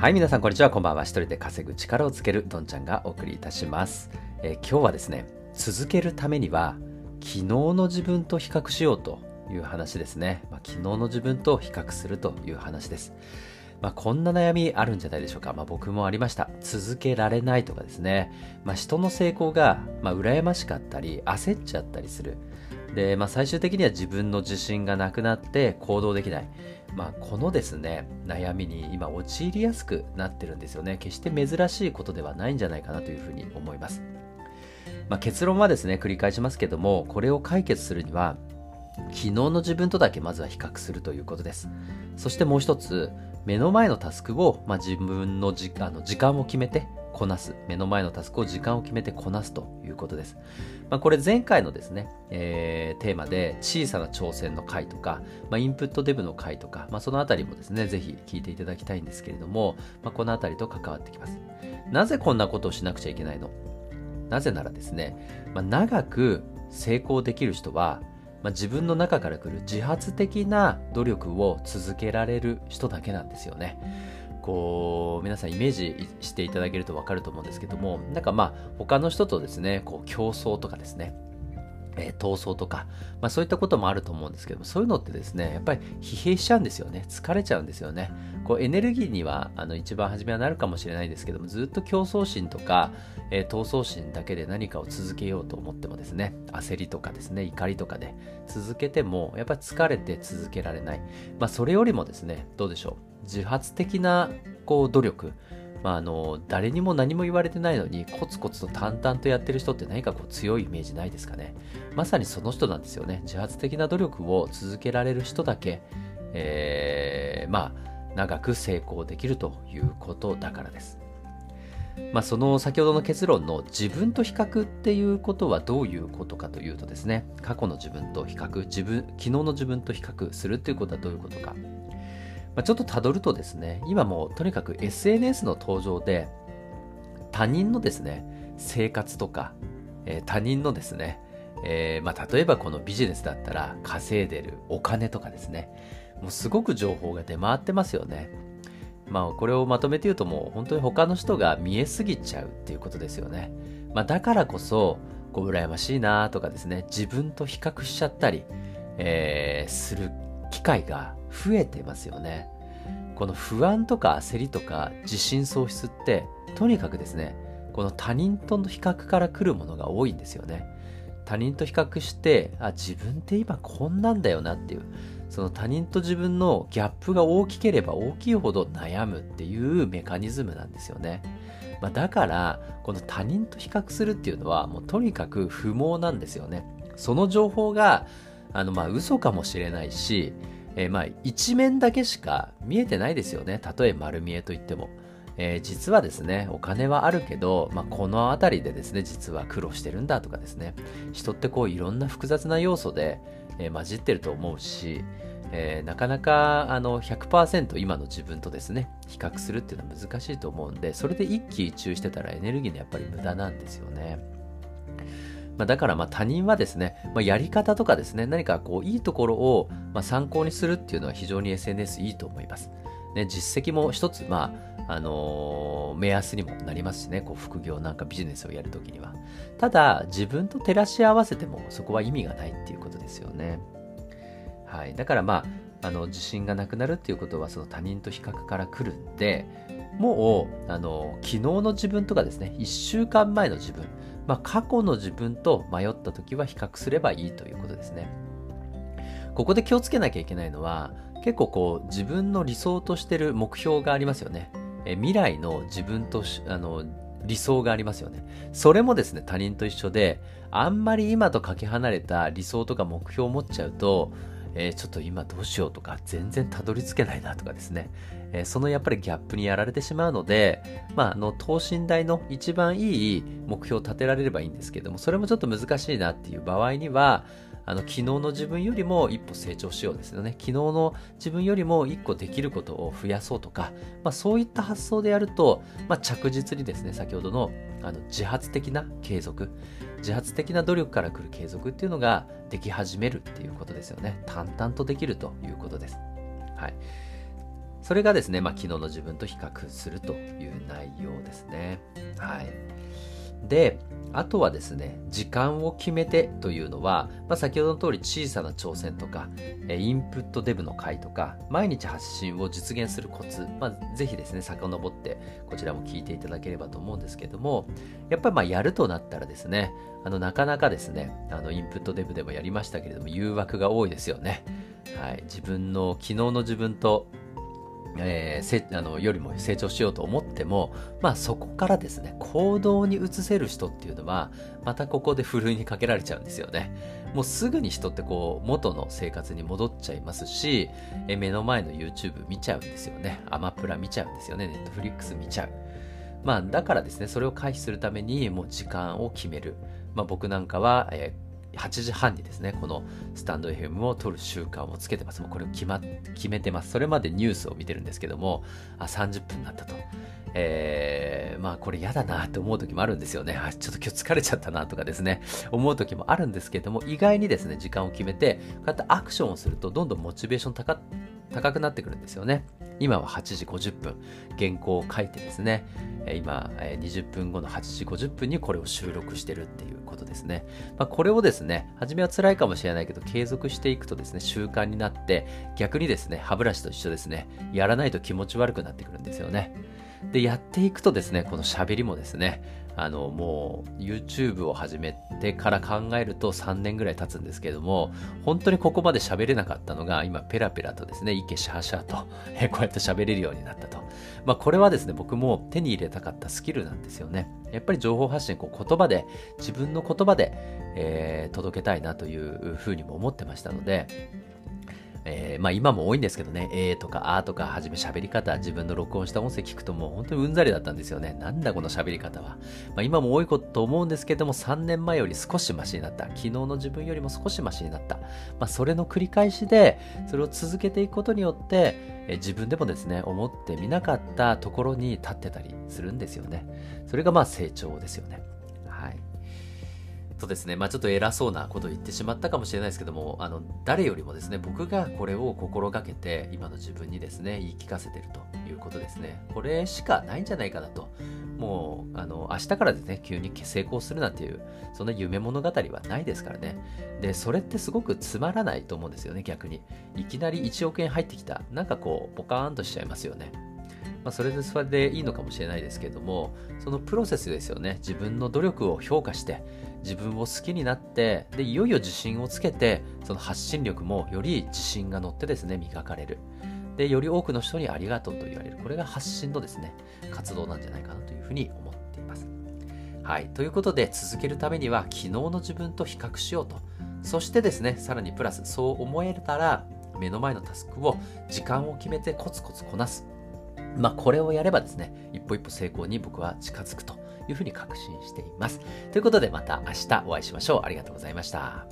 はい、皆さんこんにちは。こんばんは。一人で稼ぐ力をつけるどんちゃんがお送りいたします。えー今日はですね、続けるためには、昨日の自分と比較しようという話ですね。まあ、昨日の自分と比較するという話です。まあ、こんな悩みあるんじゃないでしょうか。まあ、僕もありました。続けられないとかですね。まあ、人の成功が、まあ、羨ましかったり、焦っちゃったりする。で、まあ、最終的には自分の自信がなくなって行動できない。まあ、このですね、悩みに今陥りやすくなってるんですよね。決して珍しいことではないんじゃないかなというふうに思います。まあ、結論はですね、繰り返しますけども、これを解決するには、昨日の自分とだけまずは比較するということです。そしてもう一つ、目の前のタスクを、まあ、自分のじあの時間を決めてこなす。目の前のタスクを時間を決めてこなすということです。まあ、これ前回のですね、えーテーマで小さな挑戦の回とか、まあ、インプットデブの回とか、まあ、そのあたりもですね、ぜひ聞いていただきたいんですけれども、ま、このあたりと関わってきます。なぜこんなことをしなくちゃいけないの？なぜならですね、ま、長く成功できる人は、ま、自分の中から来る自発的な努力を続けられる人だけなんですよね。こう皆さんイメージしていただけると分かると思うんですけどもなんかまあ他の人とですねこう競争とかですねえ闘争とか、まあ、そういったこともあると思うんですけどもそういうのってですねやっぱり疲弊しちゃうんですよね。疲れちゃうんですよね。こうエネルギーにはあの一番初めはなるかもしれないですけどもずっと競争心とか、えー闘争心だけで何かを続けようと思ってもですね焦りとかですね怒りとかで続けてもやっぱり疲れて続けられない、まあ、それよりもですねどうでしょう？自発的なこう努力。まあ、あの誰にも何も言われてないのにコツコツと淡々とやってる人って何かこう強いイメージないですかね。まさにその人なんですよね。自発的な努力を続けられる人だけ、えーまあ長く成功できるということだからです。まあ、その先ほどの結論の自分と比較っていうことはどういうことかというとですね。過去の自分と比較自分昨日の自分と比較するっていうことはどういうことか。まあ、ちょっとたどるとですね、今もうとにかく SNS の登場で、他人のですね、生活とか、えー他人のですね、えーまあ、例えばこのビジネスだったら稼いでるお金とかですね、もうすごく情報が出回ってますよね。まあ、これをまとめて言うともう本当に他の人が見えすぎちゃうっていうことですよね。まあ、だからこそ、こう羨ましいなとかですね、自分と比較しちゃったり、えーする機会が増えてますよね。この不安とか焦りとか自信喪失ってとにかくですねこの他人との比較から来るものが多いんですよね。他人と比較してあ自分って今こんなんだよなっていうその他人と自分のギャップが大きければ大きいほど悩むっていうメカニズムなんですよね、まあ、だからこの他人と比較するっていうのはもうとにかく不毛なんですよね。その情報があのまあ嘘かもしれないしえーまあ一面だけしか見えてないですよね。たとえ丸見えといっても。えー実はですね、お金はあるけど、まあ、この辺りでですね、実は苦労してるんだとかですね、人ってこういろんな複雑な要素で、えー混じってると思うし、えーなかなかあの100%今の自分とですね、比較するっていうのは難しいと思うんで、それで一喜一憂してたらエネルギーのやっぱり無駄なんですよね。まあ、だからま他人はですね、まあ、やり方とかですね、何かこういいところをま参考にするっていうのは非常に SNS いいと思います。ね、実績も一つ、まあ、あのー目安にもなりますしね、こう副業なんかビジネスをやるときには。ただ、自分と照らし合わせてもそこは意味がないっていうことですよね。はい。だからまあ、あの、自信がなくなるっていうことはその他人と比較から来るんで、もう、あの、昨日の自分とかですね、1週間前の自分、まあ、過去の自分と迷った時は比較すればいいということですね。ここで気をつけなきゃいけないのは、結構こう自分の理想としてる目標がありますよね。え未来の自分とあの理想がありますよね。それもですね、他人と一緒で、あんまり今とかけ離れた理想とか目標を持っちゃうと、えーちょっと今どうしようとか、全然たどり着けないなとかですね、えーそのやっぱりギャップにやられてしまうので、まあ、あの、等身大の一番いい目標を立てられればいいんですけども、それもちょっと難しいなっていう場合には、あの、昨日の自分よりも一歩成長しようですよね。昨日の自分よりも一個できることを増やそうとか、まあ、そういった発想でやると、まあ、着実にですね、先ほどのあの自発的な継続、自発的な努力から来る継続っていうのができ始めるっていうことですよね。淡々とできるということです。はい。それがですね、まあ、昨日の自分と比較するという内容ですね。はい。で、あとはですね、時間を決めてというのは、まあ、先ほどの通り小さな挑戦とか、インプットデブの回とか、毎日発信を実現するコツ、まあ、ぜひですね、遡ってこちらも聞いていただければと思うんですけども、やっぱりまあやるとなったらですね、あのなかなかですね、あのインプットデブでもやりましたけれども、誘惑が多いですよね。はい、自分の昨日の自分とえー、せあのよりも成長しようと思っても、まあそこからですね、行動に移せる人っていうのは、またここでふるいにかけられちゃうんですよね。もうすぐに人ってこう、元の生活に戻っちゃいますし、え目の前の YouTube 見ちゃうんですよね。アマプラ見ちゃうんですよね。Netflix 見ちゃう。まあだからですね、それを回避するためにもう時間を決める。まあ僕なんかは、えー8時半にですね、このスタンド FM を撮る習慣をつけてます。もうこれを決,、ま、決めてます。それまでニュースを見てるんですけども、あ、30分になったと。えー、まあこれ嫌だなって思う時もあるんですよね。あ、ちょっと今日疲れちゃったなとかですね、思う時もあるんですけども、意外にですね、時間を決めて、こうやってアクションをすると、どんどんモチベーション高高くなってくるんですよね。今は8時50分、原稿を書いてですね、今、20分後の8時50分にこれを収録してるっていうことですね。まあ、これをですね、初めは辛いかもしれないけど、継続していくとですね、習慣になって、逆にですね、歯ブラシと一緒ですね、やらないと気持ち悪くなってくるんですよね。で、やっていくとですね、このしゃべりもですね、あの、もう YouTube を始めてから考えると3年ぐらい経つんですけども、本当にここまで喋れなかったのが、今ペラペラとですね、イケシャーシャーと、え こうやって喋れるようになったと。まあ、これはですね、僕も手に入れたかったスキルなんですよね。やっぱり情報発信、こう言葉で、自分の言葉で、えー、届けたいなというふうにも思ってましたので、えー、まあ今も多いんですけどね、えーとかあーとかはじめ喋り方、自分の録音した音声聞くともう本当にうんざりだったんですよね。なんだこの喋り方は。まあ今も多いことと思うんですけども、3年前より少しマシになった。昨日の自分よりも少しマシになった。まあそれの繰り返しで、それを続けていくことによって、えー、自分でもですね、思ってみなかったところに立ってたりするんですよね。それがまあ成長ですよね。とですね、まあちょっと偉そうなことを言ってしまったかもしれないですけども、あの、誰よりもですね、僕がこれを心がけて、今の自分にですね、言い聞かせてるということですね。これしかないんじゃないかなと。もう、あの、明日からですね、急に成功するなんていう、そんな夢物語はないですからね。で、それってすごくつまらないと思うんですよね、逆に。いきなり1億円入ってきた。なんかこう、ポカーンとしちゃいますよね。まあ、それでそれでいいのかもしれないですけども、そのプロセスですよね。自分の努力を評価して、自分を好きになって、で、いよいよ自信をつけて、その発信力もより自信が乗ってですね、磨かれる。で、より多くの人にありがとうと言われる。これが発信のですね、活動なんじゃないかなというふうに思っています。はい。ということで、続けるためには、昨日の自分と比較しようと。そしてですね、さらにプラス、そう思えたら、目の前のタスクを時間を決めてコツコツこなす。まあ、これをやればですね、一歩一歩成功に僕は近づくというふうに確信しています。ということでまた明日お会いしましょう。ありがとうございました。